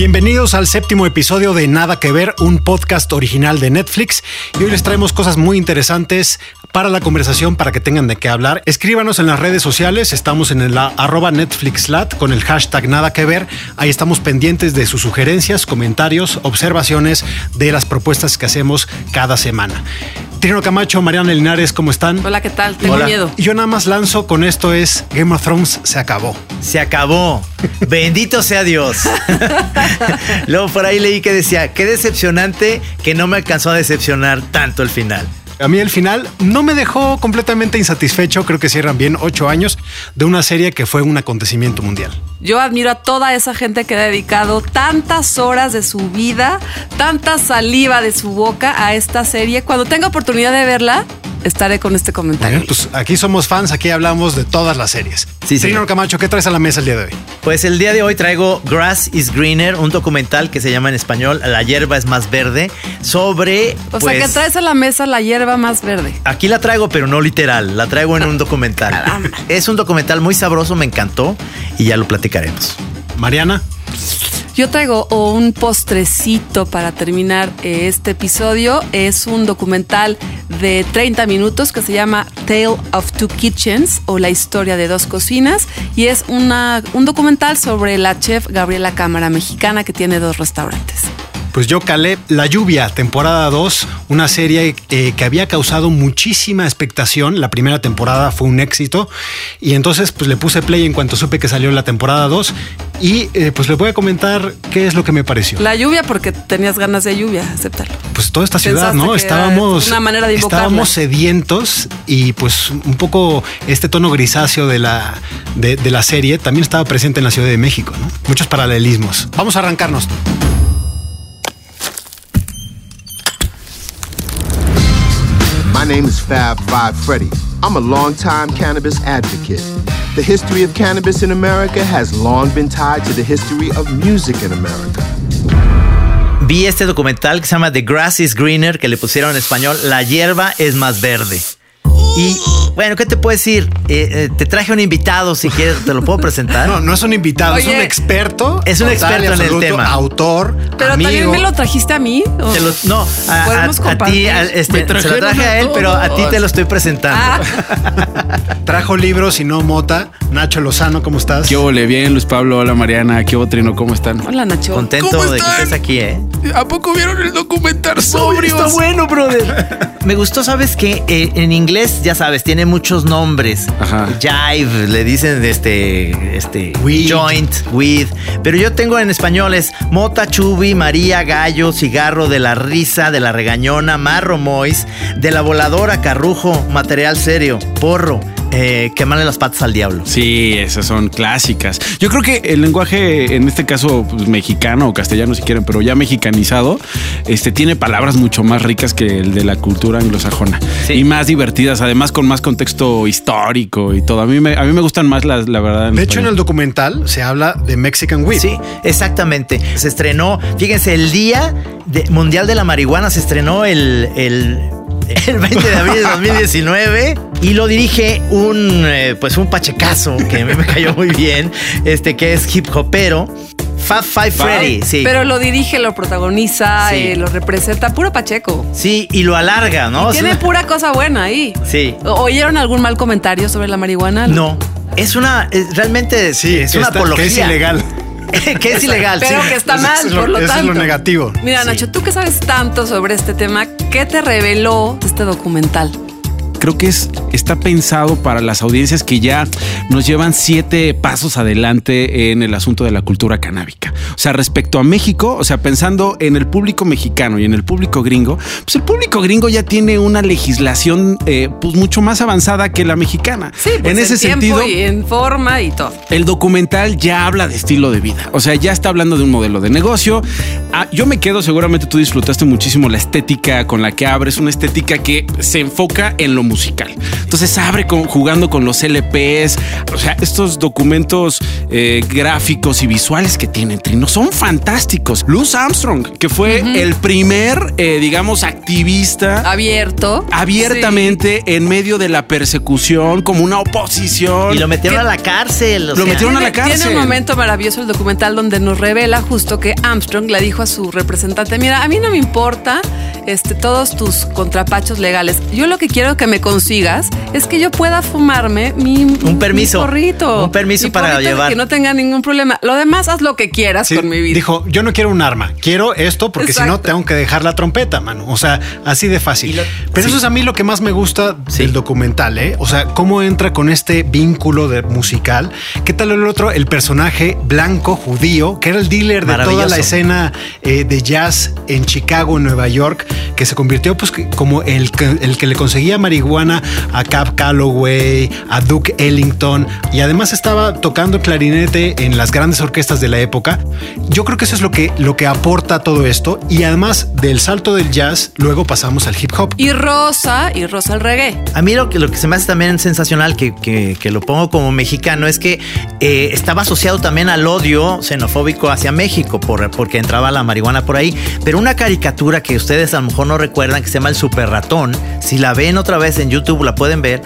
Bienvenidos al séptimo episodio de Nada que Ver, un podcast original de Netflix. Y hoy les traemos cosas muy interesantes para la conversación, para que tengan de qué hablar. Escríbanos en las redes sociales, estamos en la arroba NetflixLat con el hashtag Nada que Ver. Ahí estamos pendientes de sus sugerencias, comentarios, observaciones de las propuestas que hacemos cada semana. Trino Camacho, Mariana Linares, ¿cómo están? Hola, ¿qué tal? Tengo Hola. miedo. Y Yo nada más lanzo con esto es Game of Thrones se acabó. Se acabó. Bendito sea Dios. Luego por ahí leí que decía, qué decepcionante que no me alcanzó a decepcionar tanto el final. A mí el final no me dejó completamente insatisfecho. Creo que cierran bien ocho años de una serie que fue un acontecimiento mundial. Yo admiro a toda esa gente que ha dedicado tantas horas de su vida, tanta saliva de su boca a esta serie. Cuando tenga oportunidad de verla, estaré con este comentario. Bueno, pues aquí somos fans, aquí hablamos de todas las series. Sí, Trino señor. Camacho, ¿qué traes a la mesa el día de hoy? Pues el día de hoy traigo Grass is Greener, un documental que se llama en español La hierba es más verde, sobre... o pues, sea, que traes a la mesa la hierba más verde. Aquí la traigo, pero no literal, la traigo en un documental. es un documental muy sabroso, me encantó y ya lo platicaremos. Mariana, Yo traigo un postrecito para terminar eh, este episodio. Es un documental de 30 minutos que se llama Tale of Two Kitchens o La historia de dos cocinas. Y es una, un documental sobre la chef Gabriela Cámara, mexicana, que tiene dos restaurantes. Pues yo calé La Lluvia, temporada 2, una serie eh, que había causado muchísima expectación. La primera temporada fue un éxito y entonces pues le puse play en cuanto supe que salió la temporada 2 y eh, pues les voy a comentar qué es lo que me pareció. La lluvia porque tenías ganas de lluvia, acéptalo. pues toda esta ciudad, ¿no? Estábamos, una manera de estábamos sedientos y pues un poco este tono grisáceo de la, de, de la serie también estaba presente en la Ciudad de México, ¿no? Muchos paralelismos. Vamos a arrancarnos. My name is Fab Five Freddy. I'm a longtime cannabis advocate. The history of cannabis in America has long been tied to the history of music in America. Vi este documental que se llama The Grass is Greener, que le pusieron en español La hierba es más verde. Y bueno, ¿qué te puedo decir? Eh, eh, te traje un invitado, si quieres, te lo puedo presentar. No, no es un invitado, es un experto. Es un experto en el tema. Autor, Pero amigo. también me lo trajiste a mí. ¿o? Te lo- no, a, a- Podemos a ti, este, Me se lo traje a él, pero a ti te lo estoy presentando. Ah, Trajo libros y no mota. Nacho Lozano, ¿cómo estás? ¿Qué ole? Bien, Luis Pablo, hola Mariana, ¿qué Trino? ¿Cómo están? hola Nacho. Contento ¿Cómo de que estés aquí, ¿eh? ¿A poco vieron el documental sobrios? Está bueno, brother. Me gustó, ¿sabes qué? Eh, en inglés, ya sabes, tiene muchos nombres. Ajá. Jive, le dicen este, este Weed. joint, weed. Pero yo tengo en español es mota, chubi, María, gallo, cigarro, de la risa, de la regañona, marro, mois, de la voladora, carrujo, material serio, porro, eh, quemarle las patas al diablo. Sí, esas son clásicas. Yo creo que el lenguaje, en este caso pues, mexicano o castellano si quieren, pero ya mexicanizado, este tiene palabras mucho más ricas que el de la cultura anglosajona Sí. y más divertidas, además con más contexto histórico y todo. A mí me, a mí me gustan más las, la verdad. De hecho, en el documental se habla de Mexican Weed. Sí, exactamente. Se estrenó, fíjense, el Día de- Mundial de la Marihuana se estrenó el, el, el 20 de abril de 2019 y lo dirige un, eh, pues un pachecazo que a mí me cayó muy bien, este que es hip hopero. Fab Five Freddy, sí. Pero lo dirige, lo protagoniza, Sí. eh, lo representa. Puro Pacheco. sí, y lo alarga, ¿no? Tiene pura cosa buena ahí. Sí. ¿O- ¿Oyeron algún mal comentario sobre la marihuana? No. Es una, es- realmente Sí, es que una está- apología. que es ilegal. que es ilegal, Pero sí. que está mal, es por lo eso es tanto. lo negativo. Mira, Sí. Nacho, tú que sabes tanto sobre este tema, ¿qué te reveló este documental? Creo que es, está pensado para las audiencias que ya nos llevan siete pasos adelante en el asunto de la cultura canábica. O sea, respecto a México, o sea, pensando en el público mexicano y en el público gringo, pues el público gringo ya tiene una legislación eh, pues mucho más avanzada que la mexicana. Sí, pues en ese sentido, y en forma y todo. el documental ya habla de estilo de vida. O sea, ya está hablando de un modelo de negocio. Ah, yo me quedo, seguramente tú disfrutaste muchísimo la estética con la que abre. Es una estética que se enfoca en lo musical. Entonces abre con- jugando con los LPs. O sea, estos documentos eh, gráficos y visuales que tienen Trino son fantásticos. Luz Armstrong, que fue el primer, eh, digamos, activista Abierto. abiertamente en medio de la persecución como una oposición. Y lo metieron a la cárcel. o Lo sea, metieron a la cárcel. Tiene un momento maravilloso el documental donde nos revela justo que Armstrong le dijo a su representante, mira, a mí no me importa este, todos tus contrapachos legales. Yo lo que quiero que me consigas es que yo pueda fumarme mi, Un permiso. mi porrito. Un permiso Mi para llevar. Que no tenga ningún problema. Lo demás, haz lo que quieras Sí, con mi vida. Dijo, yo no quiero un arma, quiero esto porque si no tengo que dejar la trompeta, mano. O sea, así de fácil. Lo- Pero sí. eso es a mí lo que más me gusta Sí. del documental, ¿eh? O sea, cómo entra con este vínculo de musical. ¿Qué tal el otro? El personaje blanco judío, que era el dealer de toda la escena eh, de jazz en Chicago, en Nueva York, que se convirtió pues como el que, el que le conseguía marihuana a Cap Calloway, a Duke Ellington y además estaba tocando clarinete en las grandes orquestas de la época. Yo creo que eso es lo que, lo que aporta todo esto y además del salto del jazz, luego pasamos al hip hop. Y Rosa, y Rosa el reggae. A mí lo que, lo que se me hace también sensacional, que, que- que lo pongo como mexicano, es que eh, estaba asociado también al odio xenofóbico hacia México, por, porque entraba la marihuana por ahí. Pero una caricatura que ustedes a lo mejor no recuerdan, que se llama El Super Ratón, si la ven otra vez en YouTube, la pueden ver.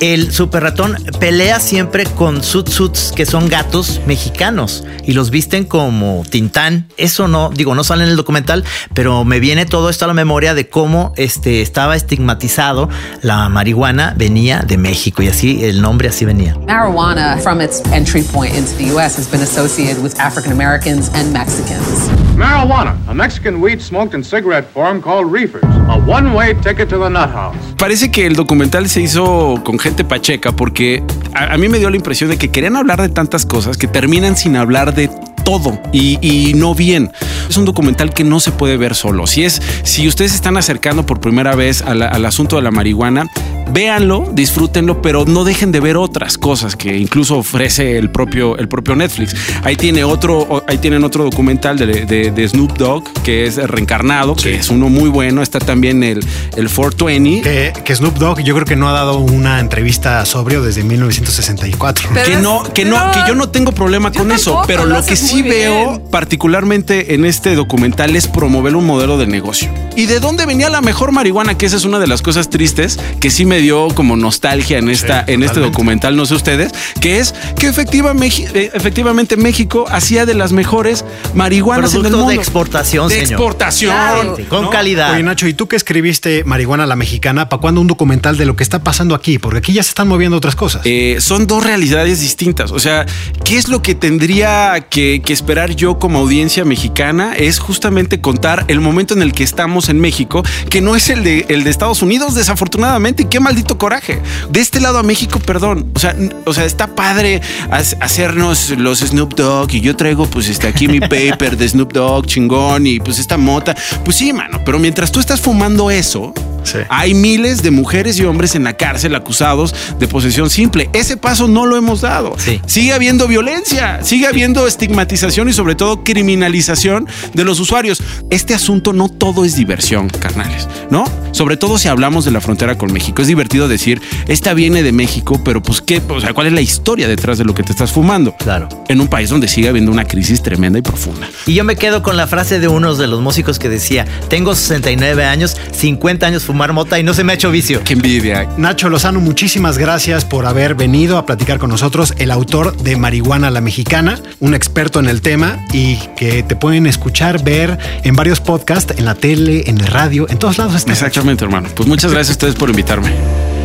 El Super Ratón pelea siempre con suits que son gatos mexicanos y los visten como Tintán. Eso no, digo, no sale en el documental, pero me viene todo esto a la memoria de cómo este, estaba estigmatizado la marihuana venía de México y así el nombre así venía. Marijuana, from its entry point into the U.S., has been associated with African Americans and Mexicans. Marijuana, a Mexican weed smoked in cigarette form called reefers, a one-way ticket to the nut house. Parece que el documental se hizo con gente pacheca porque a, mí me dio la impresión de que querían hablar de tantas cosas que terminan sin hablar de todo y, y no bien. Es un documental que no se puede ver solo. Si es, si ustedes se están acercando por primera vez la- al asunto de la marihuana, véanlo, disfrútenlo, pero no dejen de ver otras cosas que incluso ofrece el propio, el propio Netflix. Ahí tiene otro, ahí tienen otro documental de, de- de Snoop Dogg que es Reencarnado, que es uno muy bueno. Está también el, el 420. Que, que Snoop Dogg yo creo que no ha dado una entrevista sobrio desde 1964. Pero que no, que no, pero- que yo no tengo problema con eso, pero lo lo que haces sí veo particularmente en este documental es promover un modelo de negocio. ¿Y de dónde venía la mejor marihuana? Que esa es una de las cosas tristes que sí me dio como nostalgia en esta, en este documental, no sé ustedes, que es que eh, efectivamente México hacía de las mejores marihuanas en el Producto mundo. de exportación, de señor. exportación, Claro. Con ¿no? calidad. Oye, Nacho, ¿y tú que escribiste Marihuana a la Mexicana? ¿Para cuándo un documental de lo que está pasando aquí? Porque aquí ya se están moviendo otras cosas. Eh, son dos realidades distintas. O sea, ¿qué es lo que tendría que, que esperar yo como audiencia mexicana? Es justamente contar el momento en el que estamos en México, que no es el de, el de Estados Unidos, desafortunadamente. Qué maldito coraje. De este lado a México, perdón. O sea, o sea está padre ha- hacernos los Snoop Dogg y yo traigo pues este aquí mi paper de Snoop Dogg chingón y pues esta mota. Pues sí, mano, pero mientras tú estás fumando eso, Sí. hay miles de mujeres y hombres en la cárcel acusados de posesión simple. Ese paso no lo hemos dado. Sí. Sigue habiendo violencia, sigue habiendo estigmatización y sobre todo criminalización de los usuarios. Este asunto no todo es diversión, carnales, ¿no? Sobre todo si hablamos de la frontera con México. Es divertido decir, esta viene de México, pero pues qué, o sea, ¿cuál es la historia detrás de lo que te estás fumando? Claro. En un país donde sigue habiendo una crisis tremenda y profunda. Y yo me quedo con la frase de uno de los músicos que decía, tengo 69 años, 50 años fumar mota y no se me ha hecho vicio. Qué envidia. Nacho Lozano, muchísimas gracias por haber venido a platicar con nosotros, el autor de Marihuana la Mexicana, un experto en el tema y que te pueden escuchar, ver en varios podcasts, en la tele, en el radio, en todos lados. está. Exactamente, hermano. Pues muchas gracias a ustedes por invitarme.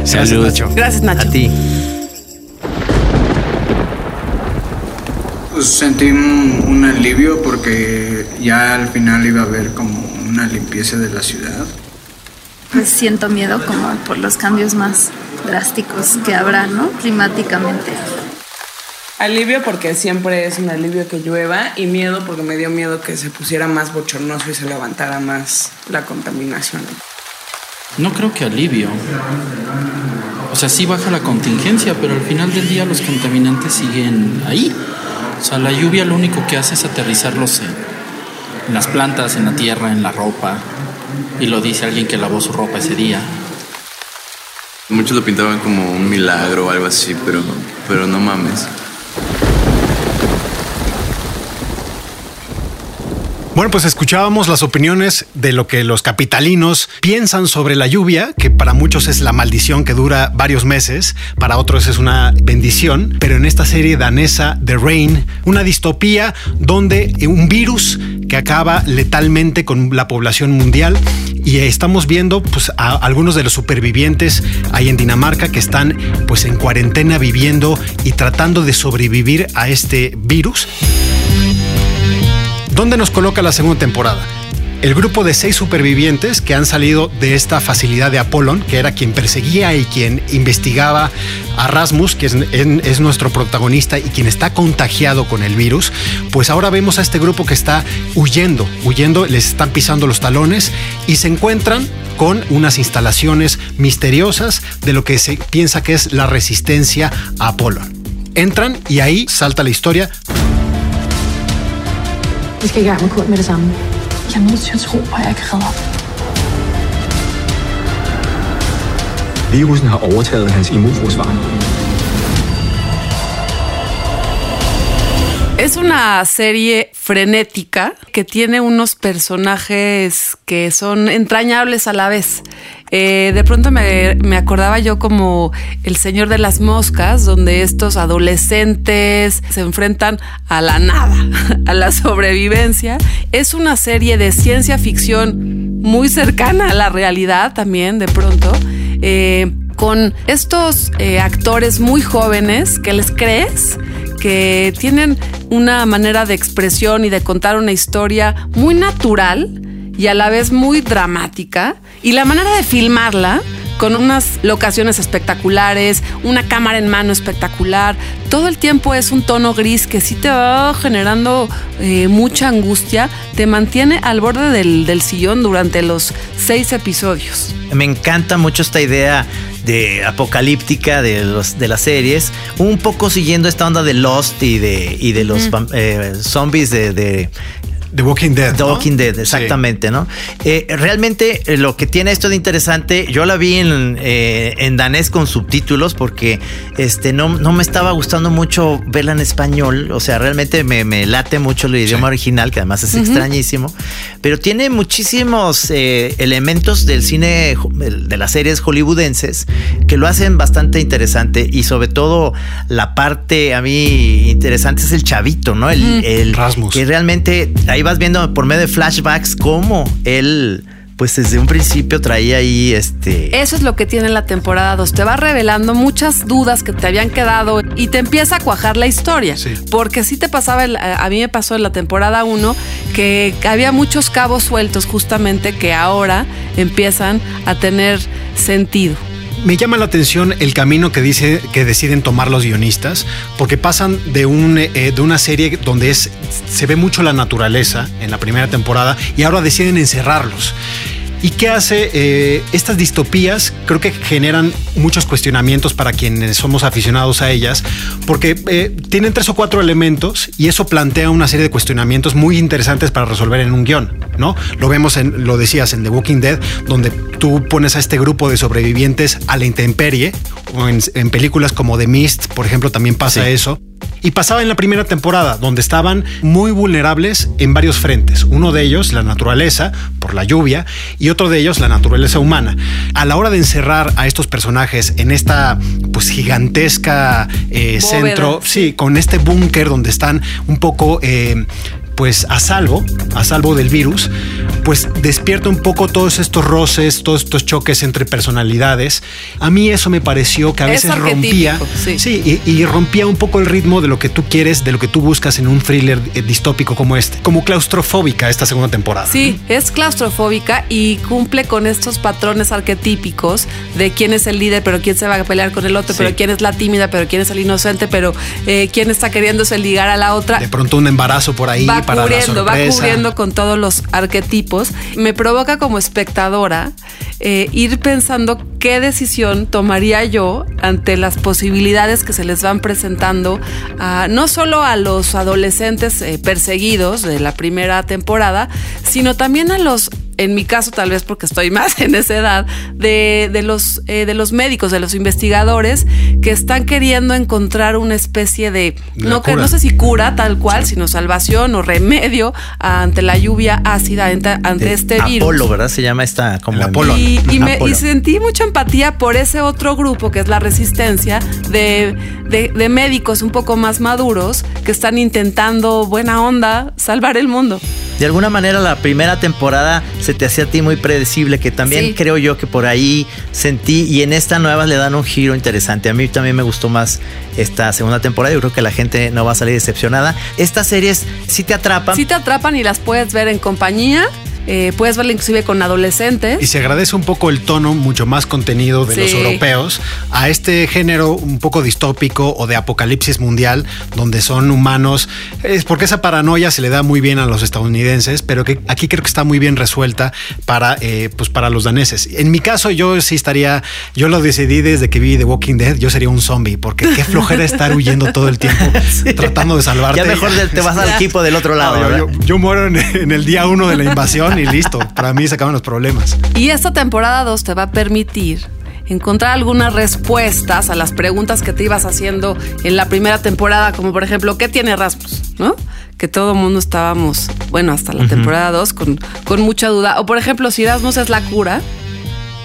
Gracias, Salud. Nacho. Gracias, Nacho. A ti. Pues sentí un, un alivio porque ya al final iba a haber como una limpieza de la ciudad. pues siento miedo como por los cambios más drásticos que habrá, ¿no? Climáticamente. Alivio porque siempre es un alivio que llueva y miedo porque me dio miedo que se pusiera más bochornoso y se levantara más la contaminación. No creo que alivio. O sea, sí baja la contingencia, pero al final del día los contaminantes siguen ahí. O sea, la lluvia lo único que hace es aterrizarlos en, las plantas, en la tierra, en la ropa. Y lo dice alguien que lavó su ropa ese día. Muchos lo pintaban como un milagro o algo así, pero, pero no mames. Bueno, pues escuchábamos las opiniones de lo que los capitalinos piensan sobre la lluvia, que para muchos es la maldición que dura varios meses, para otros es una bendición, pero en esta serie danesa The Rain, una distopía donde un virus que acaba letalmente con la población mundial y estamos viendo pues a algunos de los supervivientes ahí en Dinamarca que están pues en cuarentena viviendo y tratando de sobrevivir a este virus. ¿Dónde nos coloca la segunda temporada? El grupo de seis supervivientes que han salido de esta facilidad de Apollon, que era quien perseguía y quien investigaba a Rasmus, que es, es, nuestro protagonista y quien está contagiado con el virus, pues ahora vemos a este grupo que está huyendo, huyendo, les están pisando los talones y se encuentran con unas instalaciones misteriosas de lo que se piensa que es la resistencia a Apollon. Entran y ahí salta la historia. Vi skal i gang med Kurt med det samme. Jeg er nødt til at tro på, at jeg kan redde op. Virusen har overtaget hans immunforsvar. Es una serie frenética que tiene unos personajes que son entrañables a la vez. Eh, de pronto me, me, acordaba yo como El Señor de las Moscas, donde estos adolescentes se enfrentan a la nada, a la sobrevivencia. Es una serie de ciencia ficción muy cercana a la realidad también, de pronto. Eh, con estos eh, actores muy jóvenes que les crees que tienen una manera de expresión y de contar una historia muy natural y a la vez muy dramática. Y la manera de filmarla con unas locaciones espectaculares, una cámara en mano espectacular. Todo el tiempo es un tono gris que sí te va generando eh, mucha angustia, te mantiene al borde del, del sillón durante los seis episodios. Me encanta mucho esta idea de apocalíptica de, los, de las series, un poco siguiendo esta onda de Lost y de, y de los mm. eh, zombies de, de The Walking Dead. The Walking Dead, exactamente, sí. ¿no? Eh, realmente eh, lo que tiene esto de interesante, yo la vi en, eh, en danés con subtítulos porque este, no, no, me estaba gustando mucho verla en español. O sea, realmente me, me late mucho el idioma sí. original, que además es uh -huh. extrañísimo. Pero tiene muchísimos elementos del cine, de las series hollywoodenses, que lo hacen bastante interesante y sobre todo la parte a mí interesante es el chavito, ¿no? El, uh -huh. el Rasmus. Que realmente ahí vas viendo por medio de flashbacks cómo él pues desde un principio traía ahí este... Eso es lo que tiene la temporada 2. Te va revelando muchas dudas que te habían quedado y te empieza a cuajar la historia. Sí. Porque sí te pasaba, el, a mí me pasó en la temporada 1 que había muchos cabos sueltos justamente que ahora empiezan a tener sentido me llama la atención el camino que dice que deciden tomar los guionistas, porque pasan de, un, eh, de una serie donde se ve mucho la naturaleza en la primera temporada y ahora deciden encerrarlos. ¿Y qué hace? Eh, estas distopías creo que generan muchos cuestionamientos para quienes somos aficionados a ellas, porque eh, tienen tres o cuatro elementos y eso plantea una serie de cuestionamientos muy interesantes para resolver en un guion, ¿no? Lo vemos en, lo decías, en The Walking Dead, donde tú pones a este grupo de sobrevivientes a la intemperie, o en, en películas como The Mist, por ejemplo, también pasa sí. eso. Y pasaba en la primera temporada, donde estaban muy vulnerables en varios frentes. Uno de ellos, la naturaleza, por la lluvia, y otro de ellos, la naturaleza humana. A la hora de encerrar a estos personajes en esta pues gigantesca eh, centro, sí, con este búnker donde están un poco... Eh, pues a salvo, a salvo del virus, pues despierta un poco todos estos roces, todos estos choques entre personalidades. A mí eso me pareció que a Es veces rompía, arquetípico, sí, y, y rompía un poco el ritmo de lo que tú quieres, de lo que tú buscas en un thriller eh, distópico como este, como claustrofóbica esta segunda temporada. Sí, es claustrofóbica y cumple con estos patrones arquetípicos de quién es el líder, pero quién se va a pelear con el otro, Sí. pero quién es la tímida, pero quién es el inocente, pero eh, quién está queriéndose ligar a la otra. De pronto un embarazo por ahí va para cubriendo, la va sorpresa. cubriendo con todos los arquetipos. Me provoca como espectadora eh, ir pensando qué decisión tomaría yo ante las posibilidades que se les van presentando a, no solo a los adolescentes eh, perseguidos de la primera temporada, sino también a los en mi caso tal vez porque estoy más en esa edad, de, de los, eh, de los médicos, de los investigadores que están queriendo encontrar una especie de, La no, que, no sé si cura tal cual, sino salvación o remedio ante la lluvia ácida, ante, este virus. Apolo, ¿verdad? Se llama esta como Y, y me- y Apolo. sentí mucha empatía por ese otro grupo que es la resistencia de, de- de médicos un poco más maduros que están intentando buena onda salvar el mundo. De alguna manera la primera temporada se te hacía a ti muy predecible, que también Sí. creo yo que por ahí sentí y en esta nueva le dan un giro interesante. A mí también me gustó más esta segunda temporada, yo creo que la gente no va a salir decepcionada. Estas series sí te atrapan. Si te atrapan y las puedes ver en compañía, eh, puedes verla inclusive con adolescentes. Y se agradece un poco el tono mucho más contenido de los europeos a este género un poco distópico o de apocalipsis mundial, donde son humanos. Es porque esa paranoia se le da muy bien a los estadounidenses, pero que aquí creo que está muy bien resuelta para, eh, pues para los daneses. En mi caso, yo sí estaría, yo lo decidí desde que vi The Walking Dead, yo sería un zombie, porque qué flojera estar huyendo todo el tiempo, tratando de salvarte. Ya mejor te vas al equipo del otro lado, No, yo- ¿verdad? yo, yo muero en, en el día uno de la invasión y listo. Para mí se acaban los problemas. Y esta temporada 2 te va a permitir encontrar algunas respuestas a las preguntas que te ibas haciendo en la primera temporada, como por ejemplo, ¿qué tiene Rasmus? ¿No? Que todo el mundo estábamos, bueno, hasta la temporada 2 con, con mucha duda. O por ejemplo, si Rasmus es la cura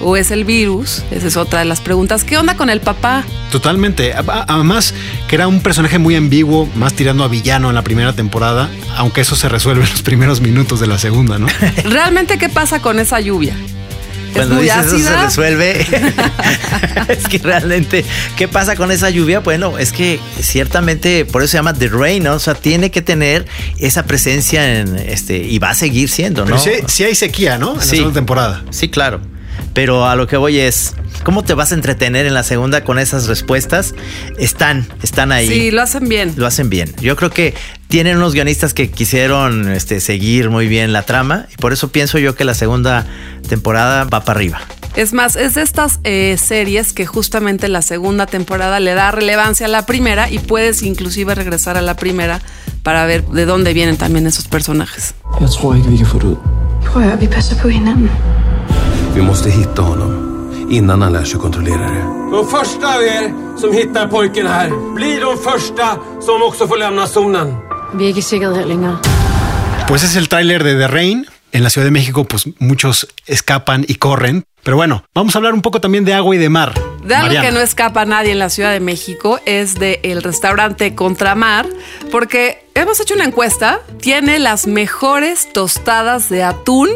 o es el virus, esa es otra de las preguntas. ¿Qué onda con el papá? Totalmente. Además, que era un personaje muy ambiguo, más tirando a villano en la primera temporada, aunque eso se resuelve en los primeros minutos de la segunda, ¿no? ¿Realmente qué pasa con esa lluvia? Cuando dices eso se ácida? resuelve. es que realmente, ¿qué pasa con esa lluvia? Bueno, es que ciertamente por eso se llama The Rain, ¿no? O sea, tiene que tener esa presencia en este y va a seguir siendo, ¿no? Pero sí, sí hay sequía, ¿no? En la segunda temporada. Sí, claro. Pero a lo que voy es, ¿cómo te vas a entretener en la segunda con esas respuestas? Están, están ahí. Sí, lo hacen bien. Lo hacen bien. Yo creo que tienen unos guionistas que quisieron este, seguir muy bien la trama y por eso pienso yo que la segunda temporada va para arriba. Es más, es de estas eh, series que justamente la segunda temporada le da relevancia a la primera y puedes inclusive regresar a la primera para ver de dónde vienen también esos personajes. Vi måste hitta honom innan han lär sig kontrollera det. De första av er som hittar pojken här blir de första som också får lämna zonen. Pues es el tráiler de The Rain. En la Ciudad de México, pues muchos escapan y corren. Pero bueno, vamos a hablar un poco también de agua y de mar. De algo Mariana. que no escapa a nadie en la Ciudad de México es de el restaurante Contramar, porque hemos hecho una encuesta, tiene las mejores tostadas de atún,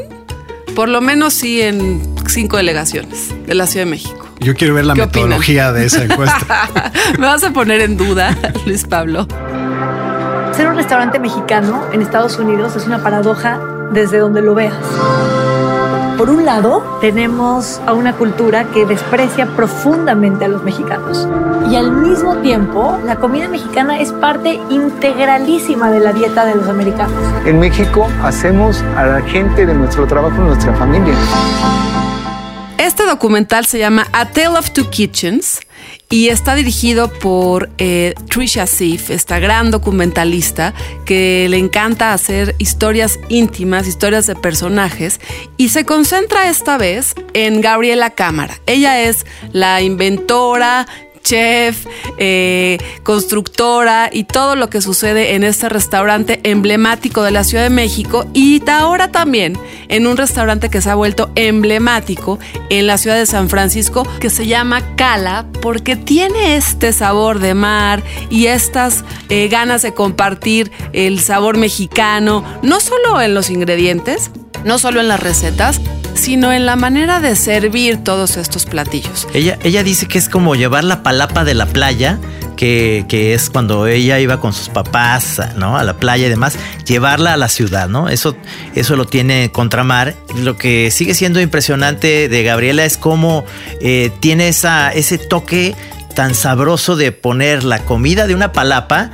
por lo menos sí en cinco delegaciones de la Ciudad de México. Yo quiero ver la metodología de esa encuesta. Me vas a poner en duda, Luis Pablo. Ser un restaurante mexicano en Estados Unidos es una paradoja desde donde lo veas. Por un lado, tenemos a una cultura que desprecia profundamente a los mexicanos. Y al mismo tiempo, la comida mexicana es parte integralísima de la dieta de los americanos. En México hacemos a la gente de nuestro trabajo nuestra familia. Este documental se llama A Tale of Two Kitchens y está dirigido por eh, Trisha Sif, esta gran documentalista que le encanta hacer historias íntimas, historias de personajes y se concentra esta vez en Gabriela Cámara. Ella es la inventora, chef, eh, constructora y todo lo que sucede en este restaurante emblemático de la Ciudad de México y ahora también en un restaurante que se ha vuelto emblemático en la ciudad de San Francisco que se llama Cala porque tiene este sabor de mar y estas eh, ganas de compartir el sabor mexicano, no solo en los ingredientes, no solo en las recetas, sino en la manera de servir todos estos platillos. Ella, ella dice que es como llevar la palapa de la playa, que, que es cuando ella iba con sus papás ¿no? a la playa y demás, llevarla a la ciudad, ¿no? Eso, eso lo tiene Contramar. Lo que sigue siendo impresionante de Gabriela es cómo eh, tiene esa, ese toque tan sabroso de poner la comida de una palapa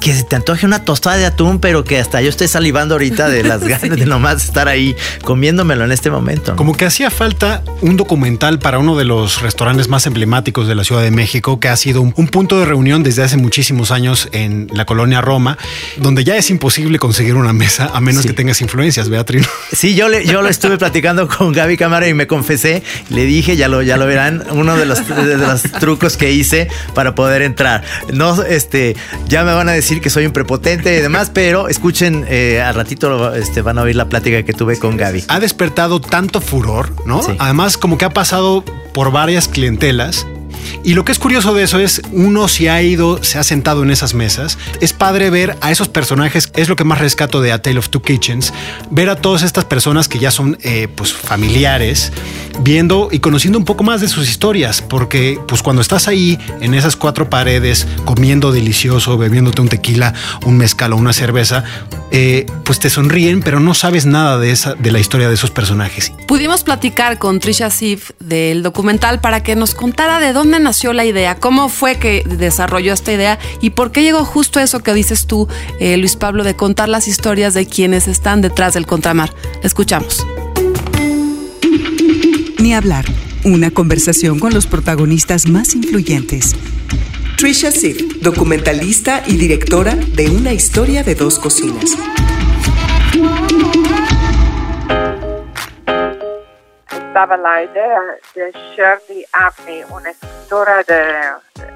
que se te antoje una tostada de atún, pero que hasta yo estoy salivando ahorita de las ganas de nomás estar ahí comiéndomelo en este momento. Como que hacía falta un documental para uno de los restaurantes más emblemáticos de la Ciudad de México, que ha sido un, un punto de reunión desde hace muchísimos años en la colonia Roma, donde ya es imposible conseguir una mesa a menos que tengas influencias, Beatriz. Sí, yo, le, yo lo estuve platicando con Gaby Cámara y me confesé, le dije, ya lo, ya lo verán, uno de los, de los trucos que hice para poder entrar. No, este, ya me van a decir que soy un prepotente y demás, pero escuchen, eh, al ratito este, van a oír la plática que tuve con Gaby. Ha despertado tanto furor, ¿no? Además, como que ha pasado por varias clientelas. Y lo que es curioso de eso es, uno si ha ido, se ha sentado en esas mesas, es padre ver a esos personajes, es lo que más rescato de A Tale of Two Kitchens, ver a todas estas personas que ya son eh, pues familiares, viendo y conociendo un poco más de sus historias, porque pues cuando estás ahí en esas cuatro paredes, comiendo delicioso, bebiéndote un tequila, un mezcal o una cerveza, eh, pues te sonríen, pero no sabes nada de, esa, de la historia de esos personajes. Pudimos platicar con Trisha Sif del documental para que nos contara de dónde nació la idea, cómo fue que desarrolló esta idea y por qué llegó justo eso que dices tú, eh, Luis Pablo, de contar las historias de quienes están detrás del contramar. Escuchamos. Ni hablar. Una conversación con los protagonistas más influyentes. Trisha Sif, documentalista y directora de Una historia de dos cocinas. Estaba la idea de Shirley Abney, una de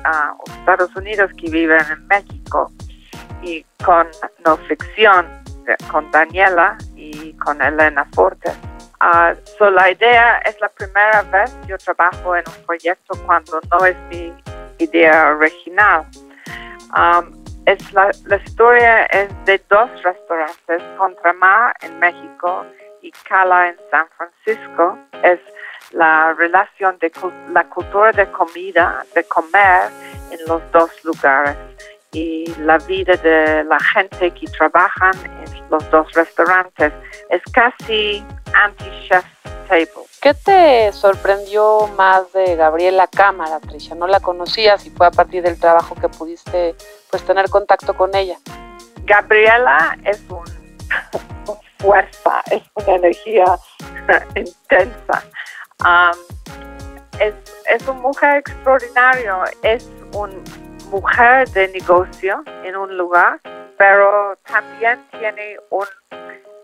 ah, Estados Unidos que vive en México, y con no ficción, con Daniela y con Elena Fortes. Ah, so la idea es la primera vez yo trabajo en un proyecto cuando no es mi idea original. Um, es la, la, historia es de dos restaurantes, Contramar en México y Cala en San Francisco. Es la relación de la cultura de comida, de comer en los dos lugares y la vida de la gente que trabajan en los dos restaurantes. Es casi anti-chef table. ¿Qué te sorprendió más de Gabriela Cámara, Tricia? ¿No la conocías y fue a partir del trabajo que pudiste pues tener contacto con ella? Gabriela es un, una fuerza, es una energía intensa. Um, es, es una mujer extraordinaria, es una mujer de negocio en un lugar, pero también tiene un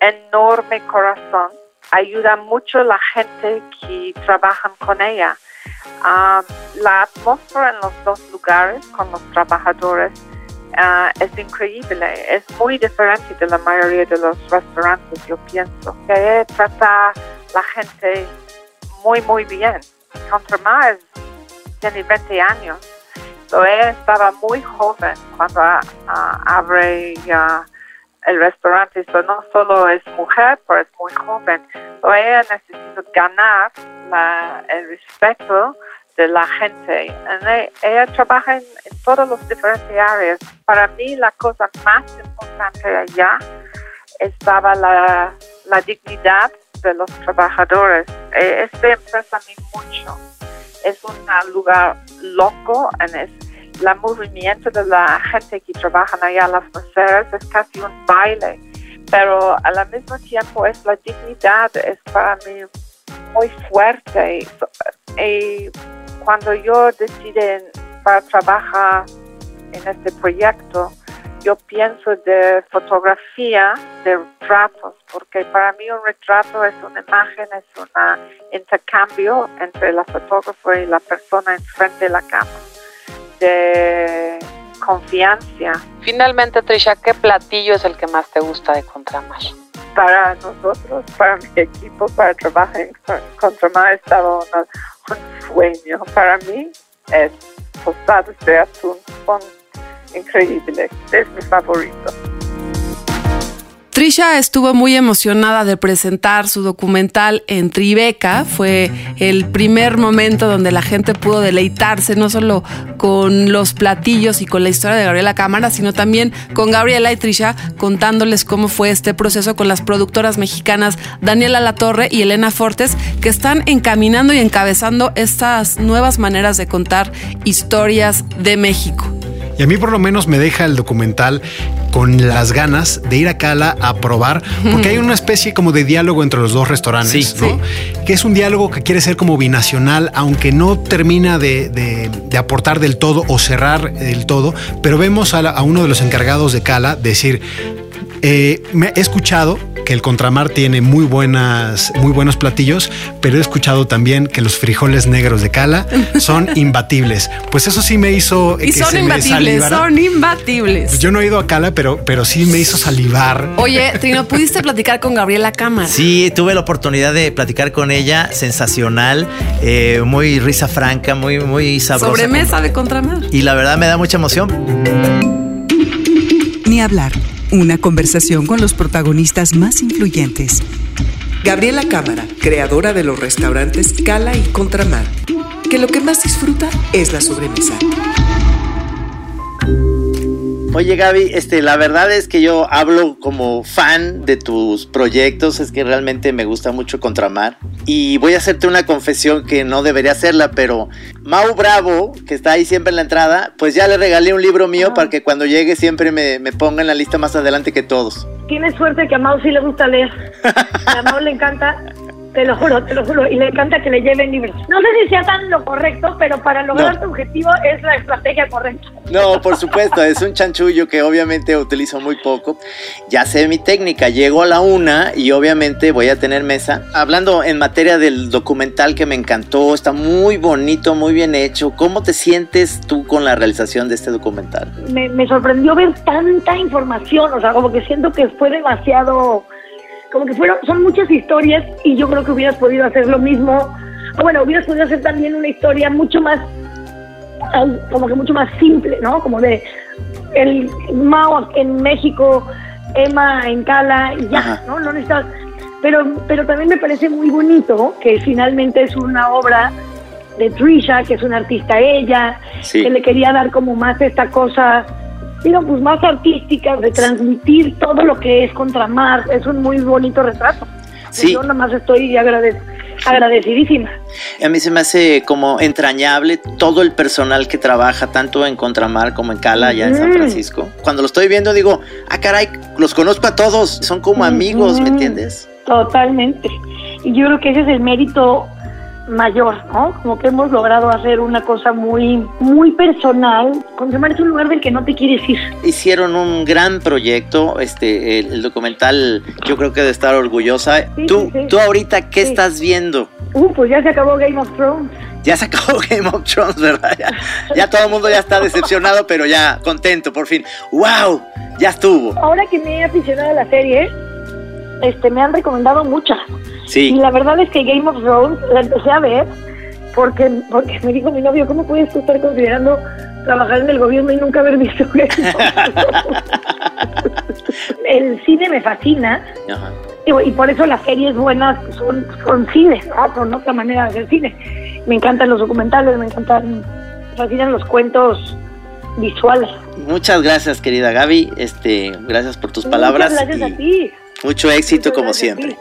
enorme corazón ayuda mucho la gente que trabaja con ella. Um, la atmósfera en los dos lugares con los trabajadores uh, es increíble, es muy diferente de la mayoría de los restaurantes, yo pienso. Que trata la gente muy, muy bien. Contra más tiene 20 años. So, ella estaba muy joven cuando uh, abre uh, el restaurante. So, no solo es mujer, pero es muy joven. So, ella necesita ganar la, el respeto de la gente. Ella, ella, trabaja en, en todas las diferentes áreas. Para mí la cosa más importante allá estaba la, la dignidad de los trabajadores. Esta empresa a mucho. Es un lugar loco, en es, el movimiento de la gente que trabaja allá, las mujeres, es casi un baile, pero al mismo tiempo es la dignidad, es para mí muy fuerte. Y cuando yo decidí para trabajar en este proyecto, yo pienso de fotografía, de retratos, porque para mí un retrato es una imagen, es un intercambio entre la fotógrafo y la persona enfrente de la cámara de confianza. Finalmente, Trisha, ¿qué platillo es el que más te gusta de Contramar? Para nosotros, para mi equipo, para trabajar en Contramar, estaba una, un sueño. Para mí es tostadas de atún, son increíbles, es mi favorito. Trisha estuvo muy emocionada de presentar su documental en Tribeca. Fue el primer momento donde la gente pudo deleitarse no solo con los platillos y con la historia de Gabriela Cámara, sino también con Gabriela y Trisha contándoles cómo fue este proceso con las productoras mexicanas Daniela Latorre y Elena Fortes, que están encaminando y encabezando estas nuevas maneras de contar historias de México. Y a mí por lo menos me deja el documental con las ganas de ir a Cala a probar, porque hay una especie como de diálogo entre los dos restaurantes, ¿no? Que es un diálogo que quiere ser como binacional, aunque no termina de, de- de aportar del todo o cerrar del todo, pero vemos a, la- a uno de los encargados de Cala decir, eh, me he escuchado que el Contramar tiene muy buenas, muy buenos platillos, pero he escuchado también que los frijoles negros de Cala son imbatibles. Pues eso sí me hizo Y que son se imbatibles, son imbatibles. Pues yo no he ido a Cala, pero, pero sí me hizo salivar. Oye, Trino, ¿pudiste platicar con Gabriela Cámara? Sí, tuve la oportunidad de platicar con ella, sensacional, eh, muy risa franca, muy, muy sabrosa. Sobremesa de Contramar. Y la verdad me da mucha emoción. Ni hablar. Una conversación con los protagonistas más influyentes. Gabriela Cámara, creadora de los restaurantes Cala y Contramar, que lo que más disfruta es la sobremesa. Oye Gaby, este, la verdad es que yo hablo como fan de tus proyectos, es que realmente me gusta mucho Contramar. Y voy a hacerte una confesión que no debería hacerla, pero Mau Bravo, que está ahí siempre en la entrada, pues ya le regalé un libro mío para que cuando llegue siempre me, me ponga en la lista más adelante que todos. Tienes suerte que a Mau sí le gusta leer. A Mau le encanta, te lo juro, te lo juro, y le encanta que le lleven libros. No sé si sea tan lo correcto, pero para lograr No. tu objetivo es la estrategia correcta. No, por supuesto, es un chanchullo que obviamente utilizo muy poco. Ya sé mi técnica, llego a la una y obviamente voy a tener mesa. Hablando en materia del documental que me encantó, está muy bonito, muy bien hecho. ¿Cómo te sientes tú con la realización de este documental? Me, me sorprendió ver tanta información, o sea, como que siento que fue demasiado, como que fueron, son muchas historias y yo creo que hubieras podido hacer lo mismo. O bueno, hubieras podido hacer también una historia mucho más, como que mucho más simple, ¿no? Como de el Mao en México, Emma en Cala y ya, ¿no? No necesitas. Pero, pero también me parece muy bonito que finalmente es una obra de Trisha, que es una artista ella, Sí. que le quería dar como más esta cosa, digo, pues más artística, de transmitir todo lo que es Contramar. Es un muy bonito retrato. Sí. Yo nada más estoy agrade- agradecidísima. A mí se me hace como entrañable todo el personal que trabaja tanto en Contramar como en Cala, allá en San Mm. Francisco. Cuando lo estoy viendo digo, ah caray, los conozco a todos, son como amigos, ¿me Ujú. entiendes? Totalmente. Y yo creo que ese es el mérito mayor, ¿no? Como que hemos logrado hacer una cosa muy, muy personal. Contramar es un lugar del que no te quieres ir. Hicieron un gran proyecto, este, el, documental, yo creo que de estar orgullosa. Sí, tú, sí, sí. tú ahorita, ¿qué estás viendo? Uh, pues ya se acabó Game of Thrones. Ya se acabó Game of Thrones, ¿verdad? Ya, ya todo el mundo ya está decepcionado, pero ya contento, por fin. ¡Wow! Ya estuvo. Ahora que me he aficionado a la serie, este, me han recomendado muchas. Sí. Y la verdad es que Game of Thrones la empecé a ver porque, porque me dijo mi novio, ¿cómo puedes tú estar considerando trabajar en el gobierno y nunca haber visto Game of Thrones?" El cine me fascina Ajá. y por eso las series buenas son, son cine, ¿no? Son otra manera de hacer cine. Me encantan los documentales, me encantan, me fascinan los cuentos visuales. Muchas gracias, querida Gaby. Este, gracias por tus palabras. Muchas gracias y a ti. Mucho éxito como gracias siempre.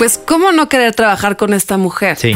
Pues, ¿cómo no querer trabajar con esta mujer? Sí.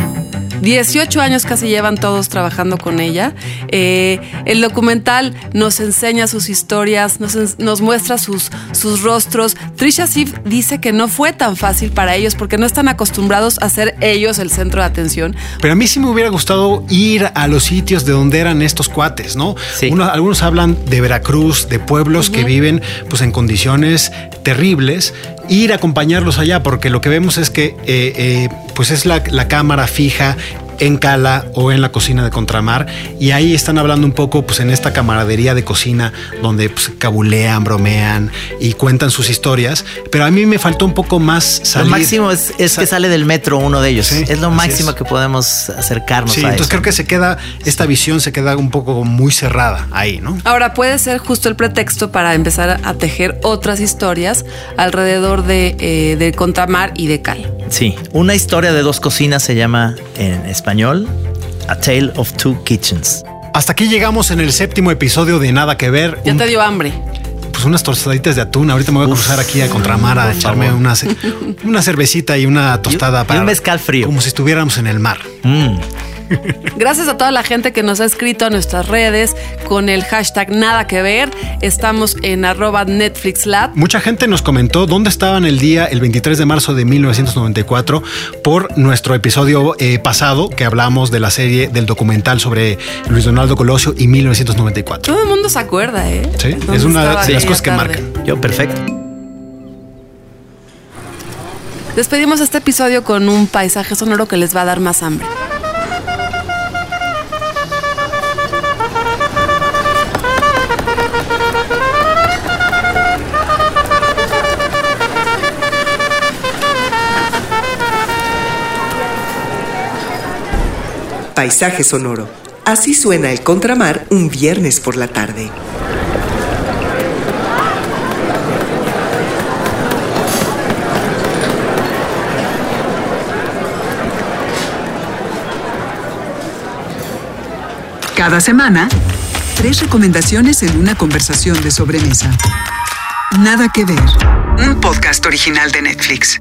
18 años casi llevan todos trabajando con ella. Eh, el documental nos enseña sus historias, nos, muestra sus, sus rostros. Trisha Sif dice que no fue tan fácil para ellos porque no están acostumbrados a ser ellos el centro de atención. Pero a mí sí me hubiera gustado ir a los sitios de donde eran estos cuates, ¿no? Uno- algunos hablan de Veracruz, de pueblos que viven pues en condiciones terribles, ir a acompañarlos allá, porque lo que vemos es que eh, eh, pues es la, la cámara fija en Cala o en la cocina de Contramar y ahí están hablando un poco pues en esta camaradería de cocina donde pues, cabulean, bromean y cuentan sus historias, pero a mí me faltó un poco más salir. Lo máximo es, es que sale del metro uno de ellos. es lo máximo es. que podemos acercarnos Sí, a entonces eso. creo que se queda, esta visión se queda un poco muy cerrada ahí, ¿no? Ahora puede ser justo el pretexto para empezar a tejer otras historias alrededor de, eh, de Contramar y de Cal. Sí, una historia de dos cocinas se llama en español A Tale of Two Kitchens. Hasta aquí llegamos en el séptimo episodio de Nada que ver. Ya Un- te dio hambre. Pues unas tostaditas de atún. Ahorita me voy a cruzar aquí a Contramar a echarme una, una cervecita y una tostada para un mezcal frío. Como si estuviéramos en el mar. Mm. Gracias a toda la gente que nos ha escrito a nuestras redes con el hashtag nada que ver. Estamos en arroba Netflix Lab. Mucha gente nos comentó dónde estaban el día, el 23 de marzo de 1994, por nuestro episodio eh, pasado que hablamos de la serie del documental sobre Luis Donaldo Colosio y 1994. Todo el mundo se acuerda, ¿eh? Sí, ¿Dónde es una de las que tarde? marcan. Yo, perfecto. Despedimos este episodio con un paisaje sonoro que les va a dar más hambre. Paisaje sonoro. Así suena el contramar un viernes por la tarde. Cada semana, tres recomendaciones en una conversación de sobremesa. Nada que ver. Un podcast original de Netflix.